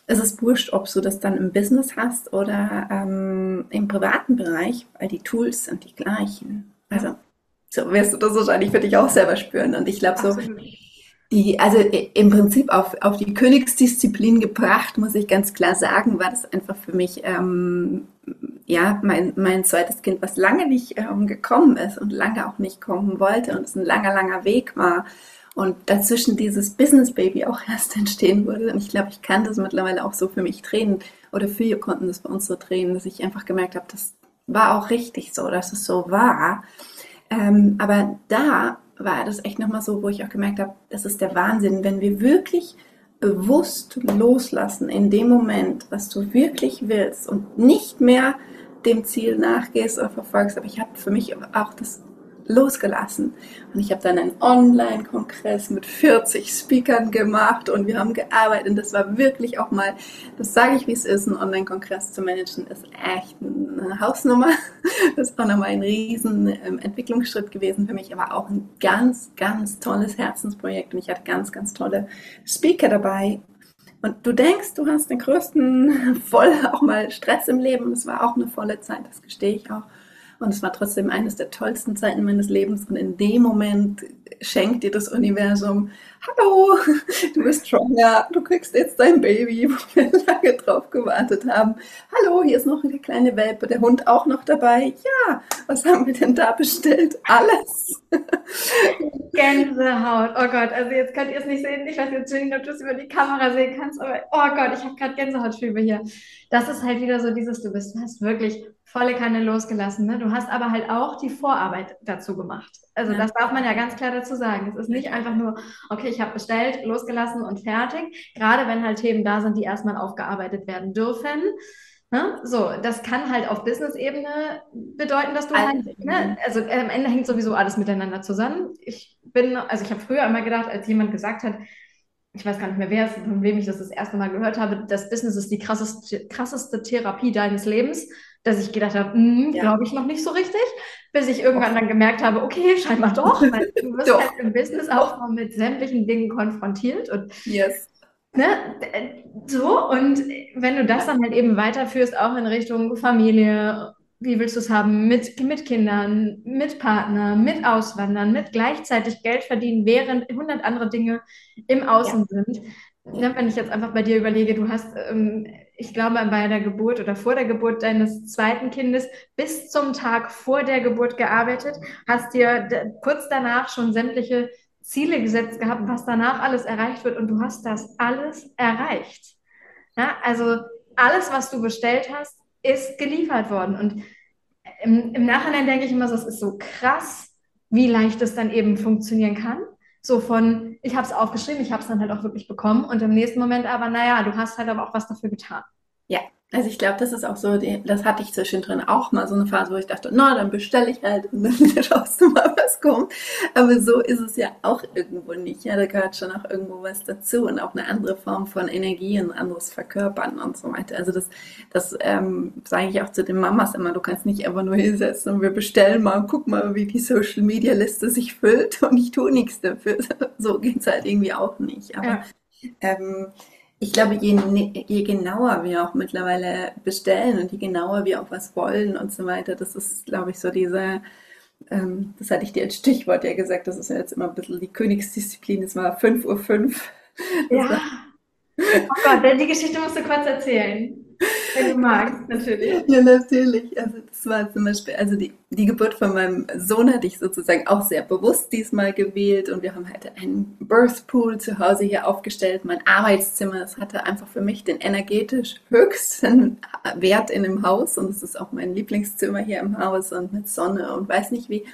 S2: es ist wurscht, ob du das dann im Business hast oder ähm, im privaten Bereich, weil die Tools sind die gleichen. Also so wirst du das wahrscheinlich für dich auch selber spüren. Und ich glaube so, die, also im Prinzip auf, auf die Königsdisziplin gebracht, muss ich ganz klar sagen, war das einfach für mich ähm, ja, mein, mein zweites Kind, was lange nicht ähm, gekommen ist und lange auch nicht kommen wollte und es ein langer, langer Weg war. Und dazwischen dieses Business Baby auch [laughs] erst entstehen wurde. Und ich glaube, ich kann das mittlerweile auch so für mich drehen oder viele konnten das bei uns so drehen, dass ich einfach gemerkt habe, das war auch richtig so, dass es so war. Ähm, aber da war das echt nochmal so, wo ich auch gemerkt habe, das ist der Wahnsinn, wenn wir wirklich bewusst loslassen in dem Moment, was du wirklich willst und nicht mehr dem Ziel nachgehst oder verfolgst. Aber ich habe für mich auch das losgelassen. Und ich habe dann einen Online-Kongress mit 40 Speakern gemacht und wir haben gearbeitet. Und das war wirklich auch mal, das sage ich, wie es ist, ein Online-Kongress zu managen, ist echt eine Hausnummer. [laughs] Das war nochmal ein riesen ähm, Entwicklungsschritt gewesen für mich, aber auch ein ganz, ganz tolles Herzensprojekt. Und ich hatte ganz, ganz tolle Speaker dabei. Und du denkst, du hast den größten [laughs] voll auch mal Stress im Leben. Es war auch eine volle Zeit, das gestehe ich auch. Und es war trotzdem eines der tollsten Zeiten meines Lebens. Und in dem Moment schenkt dir das Universum, hallo, du bist schwanger, du kriegst jetzt dein Baby, [laughs] wo wir lange drauf gewartet haben. Hallo, hier ist noch eine kleine Welpe, der Hund auch noch dabei. Ja, was haben wir denn da bestellt? Alles. [laughs]
S1: Gänsehaut. Oh Gott, also jetzt könnt ihr es nicht sehen. Ich weiß jetzt nicht, ob du es über die Kamera sehen kannst, aber oh Gott, ich habe gerade Gänsehautschübe hier. Das ist halt wieder so dieses, du bist, hast wirklich volle Kanne losgelassen. Ne? Du hast aber halt auch die Vorarbeit dazu gemacht. Also ja. das darf man ja ganz klar dazu sagen. Es ist nicht einfach nur, okay, ich habe bestellt, losgelassen und fertig. Gerade wenn halt Themen da sind, die erstmal aufgearbeitet werden dürfen. Ne? So, das kann halt auf Business-Ebene bedeuten, dass du halt, ne? also äh, am Ende hängt sowieso alles miteinander zusammen. Ich bin, also ich habe früher immer gedacht, als jemand gesagt hat, ich weiß gar nicht mehr, wer es, von wem ich das das erste Mal gehört habe, das Business ist die krasseste, krasseste Therapie deines Lebens dass ich gedacht habe, hm, ja. glaube ich noch nicht so richtig, bis ich irgendwann dann gemerkt habe, okay, [laughs] scheinbar doch, weil du [laughs] wirst doch. halt im Businessaufbau mit sämtlichen Dingen konfrontiert und yes. ne, so und wenn du das dann halt eben weiterführst, auch in Richtung Familie, wie willst du es haben, mit, mit Kindern, mit Partner, mit Auswandern, mit gleichzeitig Geld verdienen, während 100 andere Dinge im Außen ja. sind, ja, wenn ich jetzt einfach bei dir überlege, du hast, ähm, ich glaube, bei der Geburt oder vor der Geburt deines zweiten Kindes bis zum Tag vor der Geburt gearbeitet, hast dir kurz danach schon sämtliche Ziele gesetzt gehabt, was danach alles erreicht wird und du hast das alles erreicht. Ja, also alles, was du bestellt hast, ist geliefert worden. Und im, im Nachhinein denke ich immer es ist so krass, wie leicht es dann eben funktionieren kann. So von, ich habe es aufgeschrieben, ich habe es dann halt auch wirklich bekommen und im nächsten Moment aber, naja, du hast halt aber auch was dafür getan.
S2: Ja, also ich glaube, das ist auch so, das hatte ich zwischendrin auch mal so eine Phase, wo ich dachte, na, dann bestelle ich halt und dann [laughs] schaust du mal, was kommt. Aber so ist es ja auch irgendwo nicht. Ja, da gehört schon auch irgendwo was dazu und auch eine andere Form von Energie, ein anderes Verkörpern und so weiter. Also das, das ähm, sage ich auch zu den Mamas immer, du kannst nicht einfach nur hinsetzen und wir bestellen mal und guck mal, wie die Social Media Liste sich füllt und ich tue nichts dafür. [laughs] So geht's halt irgendwie auch nicht. Aber ja. ähm, ich glaube, je, ne, je genauer wir auch mittlerweile bestellen und je genauer wir auch was wollen und so weiter, das ist, glaube ich, so diese, ähm, das hatte ich dir als Stichwort ja gesagt, das ist ja jetzt immer ein bisschen die Königsdisziplin, es war 5.05 Uhr. 5.
S1: Ja. Oh Gott, die Geschichte musst du kurz erzählen. Wenn du magst, [laughs] natürlich.
S2: Ja, natürlich. Also das war zum Beispiel, also die, die Geburt von meinem Sohn hatte ich sozusagen auch sehr bewusst diesmal gewählt und wir haben halt einen Birth Pool zu Hause hier aufgestellt, mein Arbeitszimmer. Das hatte einfach für mich den energetisch höchsten Wert in dem Haus und es ist auch mein Lieblingszimmer hier im Haus und mit Sonne und weiß nicht wie.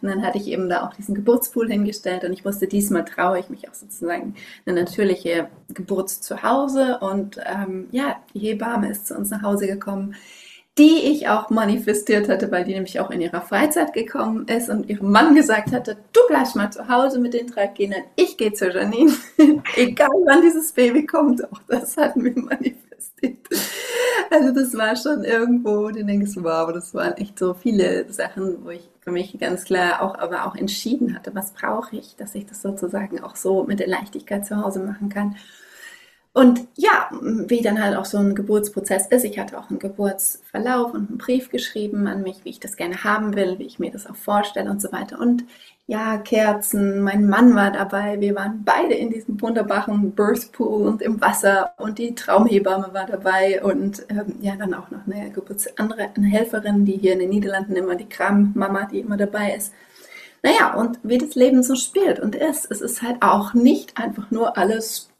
S2: Und dann hatte ich eben da auch diesen Geburtspool hingestellt und ich wusste, diesmal traue ich mich auch sozusagen eine natürliche Geburt zu Hause und ähm, ja, die Hebamme ist zu uns nach Hause gekommen, die ich auch manifestiert hatte, weil die nämlich auch in ihrer Freizeit gekommen ist und ihrem Mann gesagt hatte, du bleibst mal zu Hause mit den drei Kindern, ich gehe zu Janine, [laughs] egal wann dieses Baby kommt, auch das hatten wir manifestiert. Also das war schon irgendwo, den denkst du, wow, das waren echt so viele Sachen, wo ich für mich ganz klar auch, aber auch entschieden hatte, was brauche ich, dass ich das sozusagen auch so mit der Leichtigkeit zu Hause machen kann. Und ja, wie dann halt auch so ein Geburtsprozess ist. Ich hatte auch einen Geburtsverlauf und einen Brief geschrieben an mich, wie ich das gerne haben will, wie ich mir das auch vorstelle und so weiter. Und ja, Kerzen, mein Mann war dabei. Wir waren beide in diesem wunderbaren Birth Pool und im Wasser und die Traumhebamme war dabei und ähm, ja, dann auch noch eine Geburts andere eine Helferin, die hier in den Niederlanden immer die Krammama, die immer dabei ist. Naja, und wie das Leben so spielt und ist. Es ist halt auch nicht einfach nur alles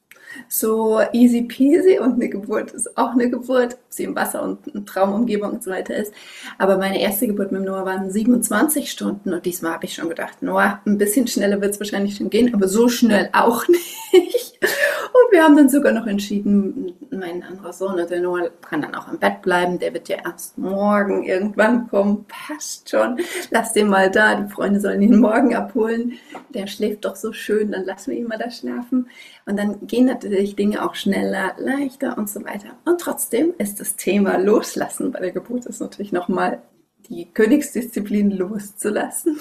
S2: so easy peasy und eine Geburt ist auch eine Geburt, ob sie im Wasser und eine Traumumgebung und so weiter ist. Aber meine erste Geburt mit Noah waren 27 Stunden und diesmal habe ich schon gedacht, Noah, ein bisschen schneller wird es wahrscheinlich schon gehen, aber so schnell auch [laughs] nicht. Und wir haben dann sogar noch entschieden, mein anderer Sohn, der Noah, kann dann auch im Bett bleiben. Der wird ja erst morgen irgendwann kommen. Passt schon. Lass den mal da. Die Freunde sollen ihn morgen abholen. Der schläft doch so schön. Dann lassen wir ihn mal da schlafen. Und dann gehen natürlich Dinge auch schneller, leichter und so weiter. Und trotzdem ist das Thema Loslassen bei der Geburt ist natürlich nochmal die Königsdisziplin loszulassen,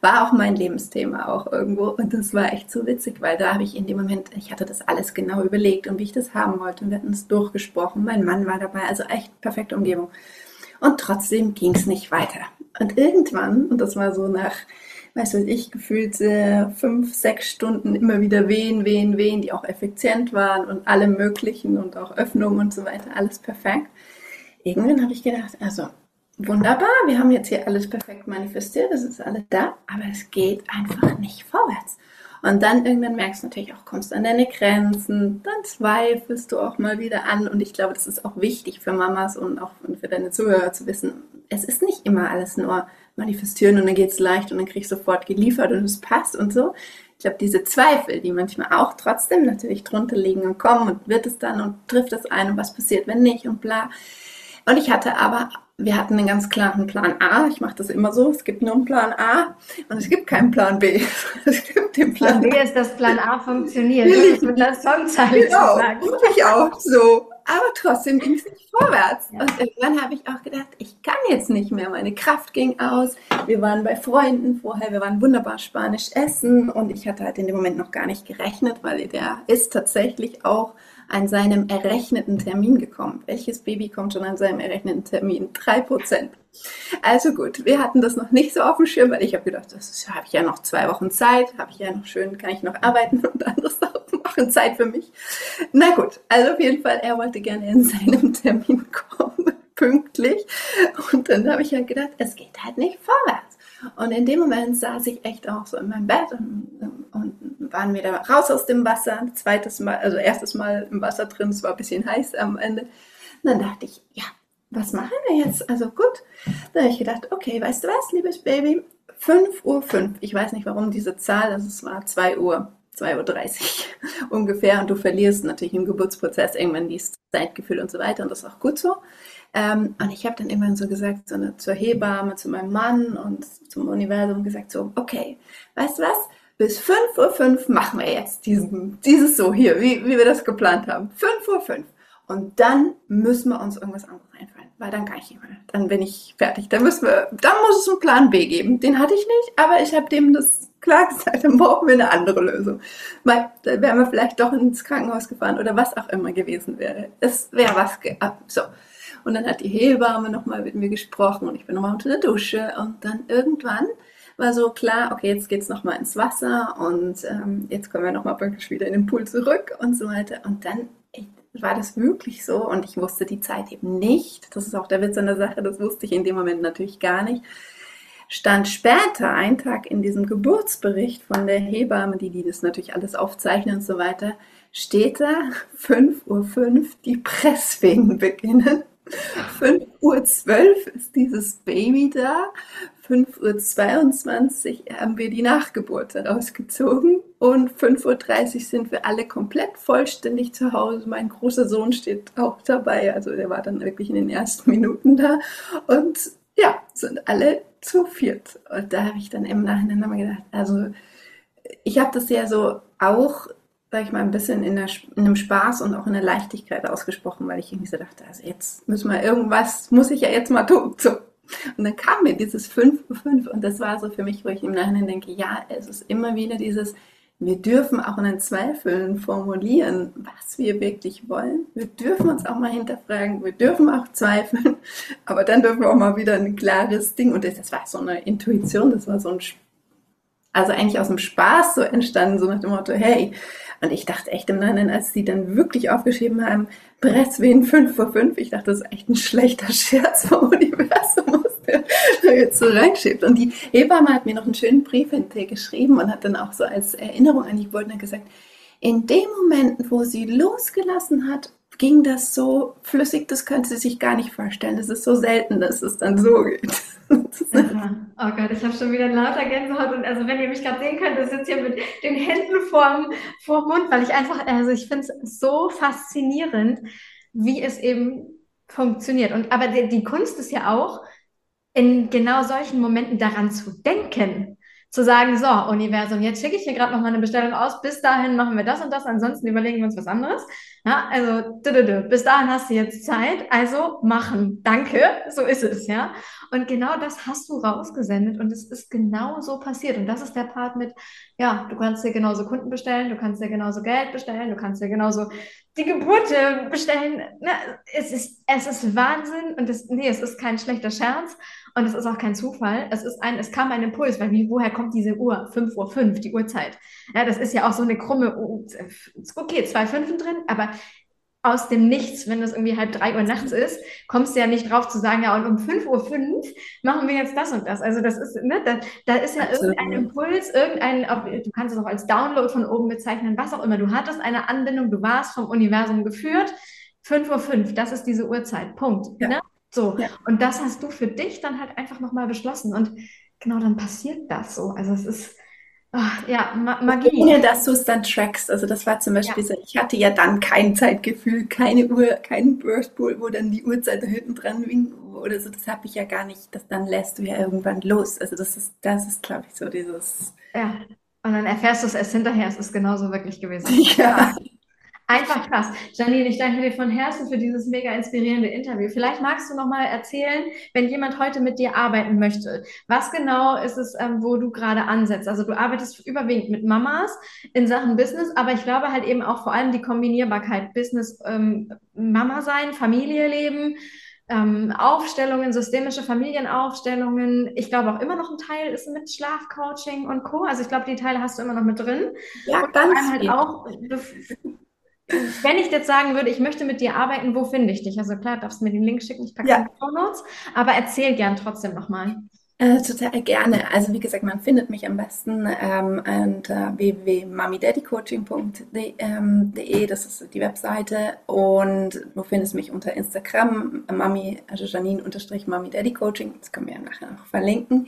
S2: war auch mein Lebensthema auch irgendwo. Und das war echt so witzig, weil da habe ich in dem Moment, ich hatte das alles genau überlegt und wie ich das haben wollte. Und wir hatten es durchgesprochen. Mein Mann war dabei, also echt perfekte Umgebung. Und trotzdem ging es nicht weiter. Und irgendwann, und das war so nach, weißt du, ich gefühlt äh, fünf, sechs Stunden immer wieder wehen, wehen, wehen, die auch effizient waren und alle möglichen und auch Öffnungen und so weiter, alles perfekt. Irgendwann habe ich gedacht, also wunderbar, wir haben jetzt hier alles perfekt manifestiert, es ist alles da, aber es geht einfach nicht vorwärts. Und dann irgendwann merkst du natürlich auch, kommst an deine Grenzen, dann zweifelst du auch mal wieder an. Und ich glaube, das ist auch wichtig für Mamas und auch für deine Zuhörer zu wissen. Es ist nicht immer alles nur manifestieren und dann geht es leicht und dann kriegst du sofort geliefert und es passt und so. Ich glaube, diese Zweifel, die manchmal auch trotzdem natürlich drunter liegen und kommen und wird es dann und trifft es ein und was passiert, wenn nicht und bla. Und ich hatte aber wir hatten einen ganz klaren Plan A. Ich mache das immer so. Es gibt nur einen Plan A und es gibt keinen Plan B. [laughs]
S1: Es gibt den Plan, Plan B ist, dass Plan A funktioniert. Das mit der Songzeile
S2: genau, ich auch so. Aber trotzdem ging es nicht vorwärts. Ja. Und irgendwann habe ich auch gedacht, ich kann jetzt nicht mehr. Meine Kraft ging aus. Wir waren bei Freunden vorher. Wir waren wunderbar spanisch essen. Und ich hatte halt in dem Moment noch gar nicht gerechnet, weil der ist tatsächlich auch an seinem errechneten Termin gekommen. Welches Baby kommt schon an seinem errechneten Termin? Drei Prozent. Also gut, wir hatten das noch nicht so auf dem Schirm, weil ich habe gedacht, das habe ich ja noch zwei Wochen Zeit, habe ich ja noch schön, kann ich noch arbeiten [laughs] und andere Sachen [laughs] machen, Zeit für mich. Na gut, also auf jeden Fall, er wollte gerne in seinem [laughs] Termin kommen, pünktlich. Und dann habe ich halt gedacht, es geht halt nicht vorwärts. Und in dem Moment saß ich echt auch so in meinem Bett und, und waren wir da raus aus dem Wasser. Zweites Mal, also erstes Mal im Wasser drin, es war ein bisschen heiß am Ende. Und dann dachte ich, ja, was machen wir jetzt? Also gut. Dann habe ich gedacht, okay, weißt du was, liebes Baby? 5 Uhr 5. Ich weiß nicht, warum diese Zahl, also es war 2 Uhr, 2.30 Uhr [laughs] ungefähr. Und du verlierst natürlich im Geburtsprozess irgendwann dieses Zeitgefühl und so weiter. Und das ist auch gut so. Ähm, und ich habe dann immer so gesagt, so eine, zur Hebamme, zu meinem Mann und zum Universum gesagt, so, okay, weißt du was? Bis 5.05 Uhr machen wir jetzt diesen, dieses so hier, wie, wie wir das geplant haben. 5.05 Uhr. Und dann müssen wir uns irgendwas anderes einfallen, weil dann kann ich nicht mehr. Dann bin ich fertig. Dann müssen wir, dann muss es einen Plan B geben. Den hatte ich nicht, aber ich habe dem das klar gesagt, [laughs] dann brauchen wir eine andere Lösung. Weil dann wären wir vielleicht doch ins Krankenhaus gefahren oder was auch immer gewesen wäre. Es wäre was, so. Und dann hat die Hebamme nochmal mit mir gesprochen und ich bin nochmal unter der Dusche. Und dann irgendwann war so klar, okay, jetzt geht's nochmal ins Wasser und ähm, jetzt kommen wir nochmal praktisch wieder in den Pool zurück und so weiter. Und dann war das wirklich so und ich wusste die Zeit eben nicht. Das ist auch der Witz an der Sache, das wusste ich in dem Moment natürlich gar nicht. Stand später, ein Tag in diesem Geburtsbericht von der Hebamme, die, die das natürlich alles aufzeichnen und so weiter, steht da [laughs] 5.05 Uhr die Presswehen beginnen. [laughs] 5.12 Uhr ist dieses Baby da. 5.22 Uhr haben wir die Nachgeburt rausgezogen und 5.30 Uhr sind wir alle komplett vollständig zu Hause. Mein großer Sohn steht auch dabei, also der war dann wirklich in den ersten Minuten da und sind alle zu viert. Und da habe ich dann im Nachhinein nochmal gedacht, also ich habe das ja so auch sag ich mal, ein bisschen in, der, in einem Spaß und auch in der Leichtigkeit ausgesprochen, weil ich irgendwie so dachte, also jetzt müssen wir irgendwas, muss ich ja jetzt mal tun. So. Und dann kam mir dieses 5 Uhr 5 und das war so für mich, wo ich im Nachhinein denke, ja, es ist immer wieder dieses, wir dürfen auch in den Zweifeln formulieren, was wir wirklich wollen. Wir dürfen uns auch mal hinterfragen, wir dürfen auch zweifeln, aber dann dürfen wir auch mal wieder ein klares Ding. Und das, das war so eine Intuition, das war so ein also eigentlich aus dem Spaß so entstanden, so nach dem Motto, hey, und ich dachte echt im Nachhinein, als sie dann wirklich aufgeschrieben haben, Presswehen 5 vor 5, ich dachte, das ist echt ein schlechter Scherz vom Universum, [laughs] jetzt so reinschiebt. Und die Hebamme hat mir noch einen schönen Brief hinterher geschrieben und hat dann auch so als Erinnerung an die Geburt gesagt, in dem Moment, wo sie losgelassen hat, ging das so flüssig, das könnte sie sich gar nicht vorstellen. Das ist so selten, dass es dann so geht. [laughs] Das
S1: Oh Gott, ich habe schon wieder lauter Gänsehaut und also wenn ihr mich gerade sehen könnt, ich sitze hier mit den Händen vorm, vorm Mund, weil ich einfach, also ich finde es so faszinierend, wie es eben funktioniert. Und aber die, die Kunst ist ja auch, in genau solchen Momenten daran zu denken zu sagen, so, Universum, jetzt schicke ich hier gerade noch mal eine Bestellung aus, bis dahin machen wir das und das, ansonsten überlegen wir uns was anderes. Ja, also, dü -dü -dü, bis dahin hast du jetzt Zeit, also machen. Danke, so ist es, ja. Und genau das hast du rausgesendet und es ist genau so passiert. Und das ist der Part mit, ja, du kannst dir genauso Kunden bestellen, du kannst dir genauso Geld bestellen, du kannst dir genauso die Geburt bestellen. Na, es ist, es ist Wahnsinn und es, nee, es ist kein schlechter Scherz. Und es ist auch kein Zufall. Es ist ein, es kam ein Impuls, weil wie, woher kommt diese Uhr? 5 Uhr 5, die Uhrzeit. Ja, das ist ja auch so eine krumme, okay, zwei Fünfen drin, aber aus dem Nichts, wenn es irgendwie halb drei Uhr nachts ist, kommst du ja nicht drauf zu sagen, ja, und um 5 Uhr 5 machen wir jetzt das und das. Also das ist, ne, da, da ist ja Absolut. irgendein Impuls, irgendein, du kannst es auch als Download von oben bezeichnen, was auch immer. Du hattest eine Anbindung, du warst vom Universum geführt. 5 Uhr 5, das ist diese Uhrzeit. Punkt. Ja. Ne? So. Ja. Und das hast du für dich dann halt einfach nochmal beschlossen. Und genau dann passiert das so. Also es ist, ach, ja, Ma Magie.
S2: Ohne dass du es dann trackst. Also das war zum Beispiel ja. so, ich hatte ja dann kein Zeitgefühl, keine Uhr, keinen Burstpool, wo dann die Uhrzeit da hinten dran winkt oder so. Das habe ich ja gar nicht. Das dann lässt du ja irgendwann los. Also das ist, das ist, glaube ich, so dieses.
S1: Ja. Und dann erfährst du es erst hinterher, es ist genauso wirklich gewesen. [laughs] Ja. Einfach krass. Janine, ich danke dir von Herzen für dieses mega inspirierende Interview. Vielleicht magst du noch mal erzählen, wenn jemand heute mit dir arbeiten möchte, was genau ist es, ähm, wo du gerade ansetzt? Also du arbeitest überwiegend mit Mamas in Sachen Business, aber ich glaube halt eben auch vor allem die Kombinierbarkeit Business, ähm, Mama sein, Familie leben. Ähm, Aufstellungen, systemische Familienaufstellungen. Ich glaube auch immer noch ein Teil ist mit Schlafcoaching und Co. Also ich glaube, die Teile hast du immer noch mit drin.
S2: Ja,
S1: und
S2: ganz
S1: halt auch wenn ich jetzt sagen würde, ich möchte mit dir arbeiten, wo finde ich dich? Also klar, darfst du mir den Link schicken, ich packe ja. in die Show Notes, aber erzähl gern trotzdem nochmal.
S2: Äh, total gerne. Also wie gesagt, man findet mich am besten ähm, unter www.mamidaddycoaching.de. Ähm, das ist die Webseite. Und du findest mich unter Instagram, Mami, also Janine unterstrich Mami Daddy Coaching. Das können wir ja nachher noch verlinken.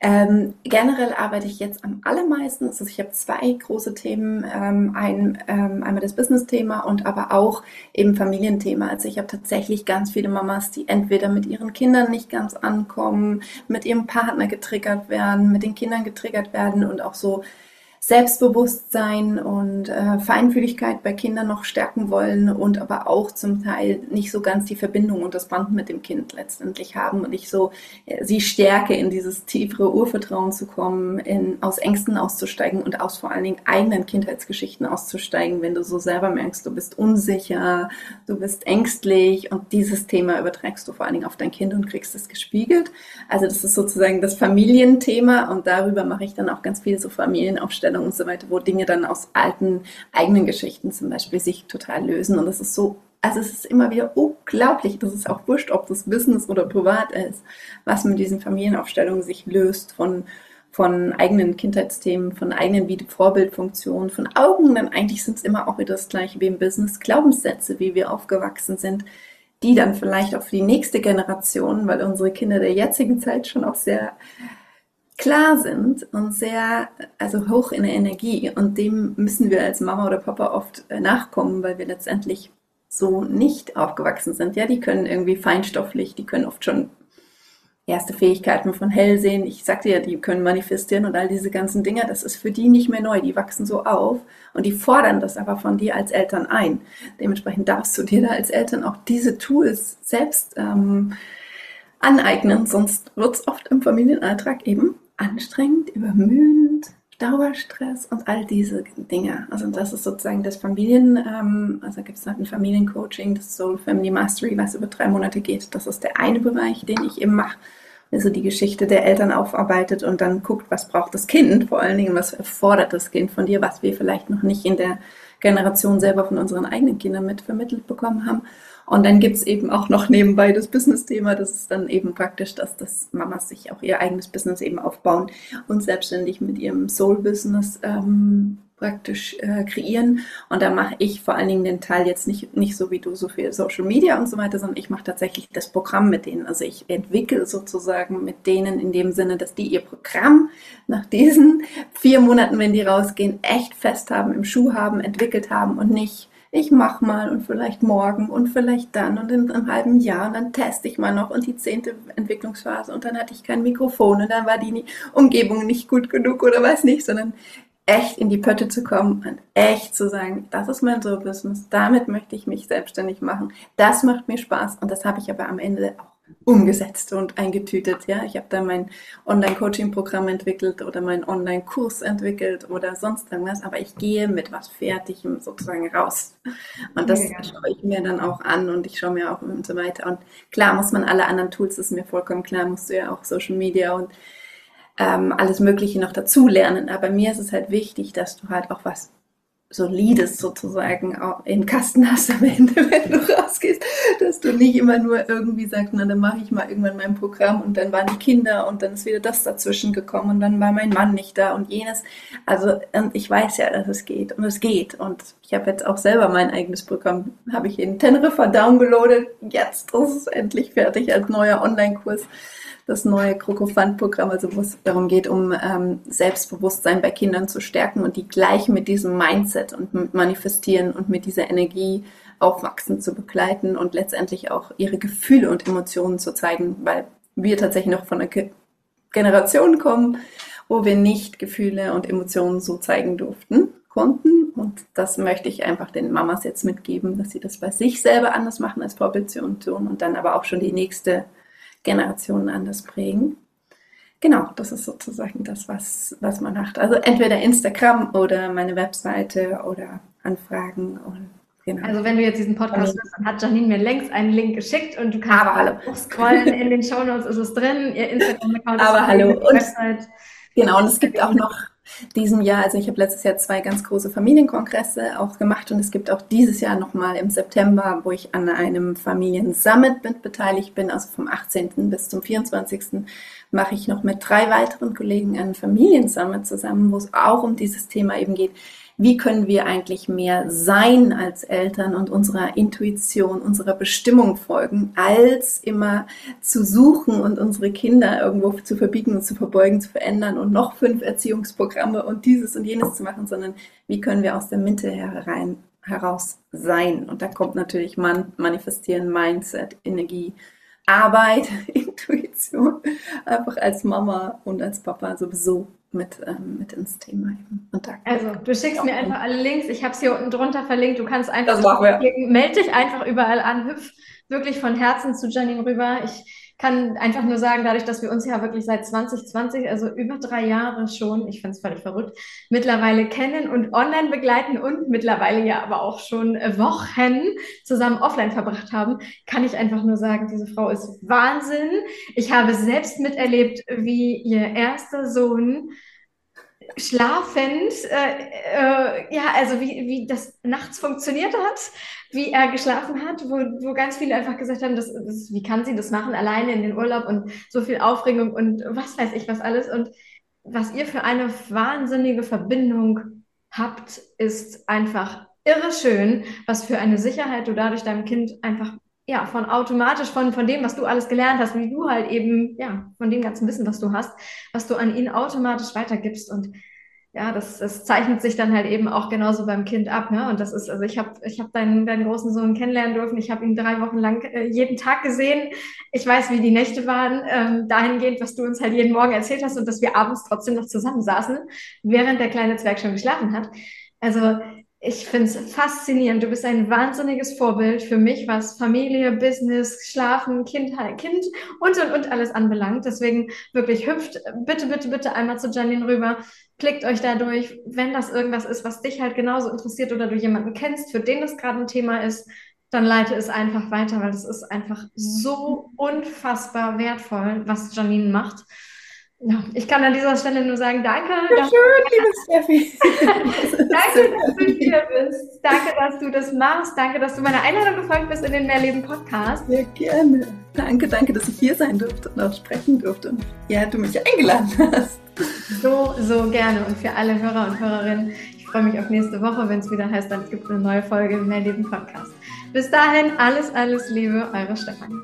S2: Ähm, generell arbeite ich jetzt am allermeisten. Also ich habe zwei große Themen. Ähm, ein, ähm, einmal das Business-Thema und aber auch eben Familienthema. Also ich habe tatsächlich ganz viele Mamas, die entweder mit ihren Kindern nicht ganz ankommen, mit ihrem Partner getriggert werden, mit den Kindern getriggert werden und auch so Selbstbewusstsein und äh, Feinfühligkeit bei Kindern noch stärken wollen und aber auch zum Teil nicht so ganz die Verbindung und das Band mit dem Kind letztendlich haben und nicht so äh, sie stärke in dieses tiefere Urvertrauen zu kommen, in, aus Ängsten auszusteigen und aus vor allen Dingen eigenen Kindheitsgeschichten auszusteigen, wenn du so selber merkst, du bist unsicher, du bist ängstlich und dieses Thema überträgst du vor allen Dingen auf dein Kind und kriegst es gespiegelt. Also das ist sozusagen das Familienthema und darüber mache ich dann auch ganz viele so Familienaufstellungen Vorstellung und so weiter, wo Dinge dann aus alten eigenen Geschichten zum Beispiel sich total lösen. Und das ist so, also es ist immer wieder unglaublich, das ist auch wurscht, ob das Business oder privat ist, was mit diesen Familienaufstellungen sich löst von von eigenen Kindheitsthemen, von eigenen Vorbildfunktionen, von Augen, dann eigentlich sind es immer auch wieder das gleiche wie im Business, Glaubenssätze, wie wir aufgewachsen sind, die dann vielleicht auch für die nächste Generation, weil unsere Kinder der jetzigen Zeit schon auch sehr klar sind und sehr, also hoch in der Energie. Und dem müssen wir als Mama oder Papa oft äh, nachkommen, weil wir letztendlich so nicht aufgewachsen sind. Ja, die können irgendwie feinstofflich, die können oft schon erste Fähigkeiten von Hellsehen. Ich sagte ja, die können manifestieren und all diese ganzen Dinge. Das ist für die nicht mehr neu. Die wachsen so auf und die fordern das aber von dir als Eltern ein. Dementsprechend darfst du dir da als Eltern auch diese Tools selbst ähm, aneignen, sonst wird es oft im Familienalltag eben anstrengend, übermüdend, Dauerstress und all diese Dinge. Also das ist sozusagen das Familien, ähm, also gibt es halt ein Familiencoaching, das Soul Family Mastery, was über drei Monate geht. Das ist der eine Bereich, den ich eben mache. Also die Geschichte der Eltern aufarbeitet und dann guckt, was braucht das Kind, vor allen Dingen, was erfordert das Kind von dir, was wir vielleicht noch nicht in der Generation selber von unseren eigenen Kindern mit vermittelt bekommen haben. Und dann gibt's eben auch noch nebenbei das Business-Thema. Das ist dann eben praktisch, dass das Mamas sich auch ihr eigenes Business eben aufbauen und selbstständig mit ihrem Soul-Business ähm, praktisch äh, kreieren. Und da mache ich vor allen Dingen den Teil jetzt nicht, nicht so wie du, so viel Social Media und so weiter, sondern ich mache tatsächlich das Programm mit denen. Also ich entwickle sozusagen mit denen in dem Sinne, dass die ihr Programm nach diesen vier Monaten, wenn die rausgehen, echt fest haben, im Schuh haben, entwickelt haben und nicht ich mach mal und vielleicht morgen und vielleicht dann und in einem halben Jahr und dann teste ich mal noch und die zehnte Entwicklungsphase und dann hatte ich kein Mikrofon und dann war die Umgebung nicht gut genug oder weiß nicht, sondern echt in die Pötte zu kommen und echt zu sagen, das ist mein So-Business, damit möchte ich mich selbstständig machen, das macht mir Spaß und das habe ich aber am Ende auch umgesetzt und eingetütet. Ja, ich habe da mein Online-Coaching-Programm entwickelt oder meinen Online-Kurs entwickelt oder sonst irgendwas, aber ich gehe mit was Fertigem sozusagen raus. Und das ja. schaue ich mir dann auch an und ich schaue mir auch und so weiter. Und klar muss man alle anderen Tools, das ist mir vollkommen klar, musst du ja auch Social Media und ähm, alles Mögliche noch dazu lernen. Aber mir ist es halt wichtig, dass du halt auch was Solides sozusagen im Kasten hast am Ende, [laughs] wenn du rausgehst, dass du nicht immer nur irgendwie sagst, na dann mache ich mal irgendwann mein Programm und dann waren die Kinder und dann ist wieder das dazwischen gekommen und dann war mein Mann nicht da und jenes. Also und ich weiß ja, dass es geht und es geht. Und ich habe jetzt auch selber mein eigenes Programm, habe ich in Teneriffa downgeloadet, jetzt ist es endlich fertig als neuer Online-Kurs das neue Krokofant-Programm, also wo es darum geht, um ähm, Selbstbewusstsein bei Kindern zu stärken und die gleich mit diesem Mindset und Manifestieren und mit dieser Energie aufwachsen zu begleiten und letztendlich auch ihre Gefühle und Emotionen zu zeigen, weil wir tatsächlich noch von einer Ge Generation kommen, wo wir nicht Gefühle und Emotionen so zeigen durften, konnten. Und das möchte ich einfach den Mamas jetzt mitgeben, dass sie das bei sich selber anders machen als Vorbildung tun und dann aber auch schon die nächste Generationen anders prägen. Genau, das ist sozusagen das, was, was man macht. Also entweder Instagram oder meine Webseite oder Anfragen und
S1: Genau. Also wenn du jetzt diesen Podcast hörst, dann hat Janine mir längst einen Link geschickt und du kannst aber hallo. scrollen. In den Shownotes ist es drin. Ihr Instagram-Account ist
S2: aber hallo. Und, Website. Genau, und es gibt auch noch diesem Jahr, also ich habe letztes Jahr zwei ganz große Familienkongresse auch gemacht und es gibt auch dieses Jahr nochmal im September, wo ich an einem Familiensummit mit beteiligt bin, also vom 18. bis zum 24. mache ich noch mit drei weiteren Kollegen einen Familiensummit zusammen, wo es auch um dieses Thema eben geht, wie können wir eigentlich mehr sein als Eltern und unserer Intuition, unserer Bestimmung folgen, als immer zu suchen und unsere Kinder irgendwo zu verbiegen und zu verbeugen, zu verändern und noch fünf Erziehungsprogramme und dieses und jenes zu machen, sondern wie können wir aus der Mitte herein, heraus sein. Und da kommt natürlich man, Manifestieren, Mindset, Energie, Arbeit, [laughs] Intuition, einfach als Mama und als Papa sowieso mit, ähm, mit ins Thema eben.
S1: also du schickst mir einfach alle Links. Ich habe es hier unten drunter verlinkt. Du kannst einfach melde dich einfach überall an. Hüpf wirklich von Herzen zu Janine rüber. Ich kann einfach nur sagen, dadurch, dass wir uns ja wirklich seit 2020, also über drei Jahre schon, ich finde es völlig verrückt, mittlerweile kennen und online begleiten und mittlerweile ja aber auch schon Wochen zusammen offline verbracht haben, kann ich einfach nur sagen, diese Frau ist Wahnsinn. Ich habe selbst miterlebt, wie ihr erster Sohn schlafend, äh, äh, ja, also wie, wie das nachts funktioniert hat, wie er geschlafen hat, wo, wo ganz viele einfach gesagt haben, das, das, wie kann sie das machen, alleine in den Urlaub und so viel Aufregung und was weiß ich was alles. Und was ihr für eine wahnsinnige Verbindung habt, ist einfach irre schön, was für eine Sicherheit du dadurch deinem Kind einfach ja, von automatisch, von, von dem, was du alles gelernt hast, wie du halt eben, ja, von dem ganzen Wissen, was du hast, was du an ihn automatisch weitergibst. Und ja, das, das zeichnet sich dann halt eben auch genauso beim Kind ab. Ne? Und das ist, also ich habe ich hab deinen, deinen großen Sohn kennenlernen dürfen. Ich habe ihn drei Wochen lang äh, jeden Tag gesehen. Ich weiß, wie die Nächte waren, ähm, dahingehend, was du uns halt jeden Morgen erzählt hast und dass wir abends trotzdem noch zusammen saßen, während der kleine Zwerg schon geschlafen hat. Also ich finde es faszinierend. Du bist ein wahnsinniges Vorbild für mich, was Familie, Business, Schlafen, Kindheit, Kind und und und alles anbelangt. Deswegen wirklich hüpft bitte, bitte, bitte einmal zu Janine rüber. Klickt euch da durch, wenn das irgendwas ist, was dich halt genauso interessiert oder du jemanden kennst, für den das gerade ein Thema ist, dann leite es einfach weiter, weil es ist einfach so unfassbar wertvoll, was Janine macht. Ja, ich kann an dieser Stelle nur sagen, danke.
S2: Ja, schön, liebe Steffi. [laughs]
S1: danke, dass du hier bist. Danke, dass du das machst. Danke, dass du meiner Einladung gefolgt bist in den Mehrleben Podcast.
S2: Sehr gerne. Danke, danke, dass ich hier sein durfte und auch sprechen durfte. Und ja, du mich eingeladen hast.
S1: So, so gerne. Und für alle Hörer und Hörerinnen, freue mich auf nächste Woche, wenn es wieder heißt, dann gibt es eine neue Folge Mehr Leben Podcast. Bis dahin, alles, alles Liebe, eure Stefanie.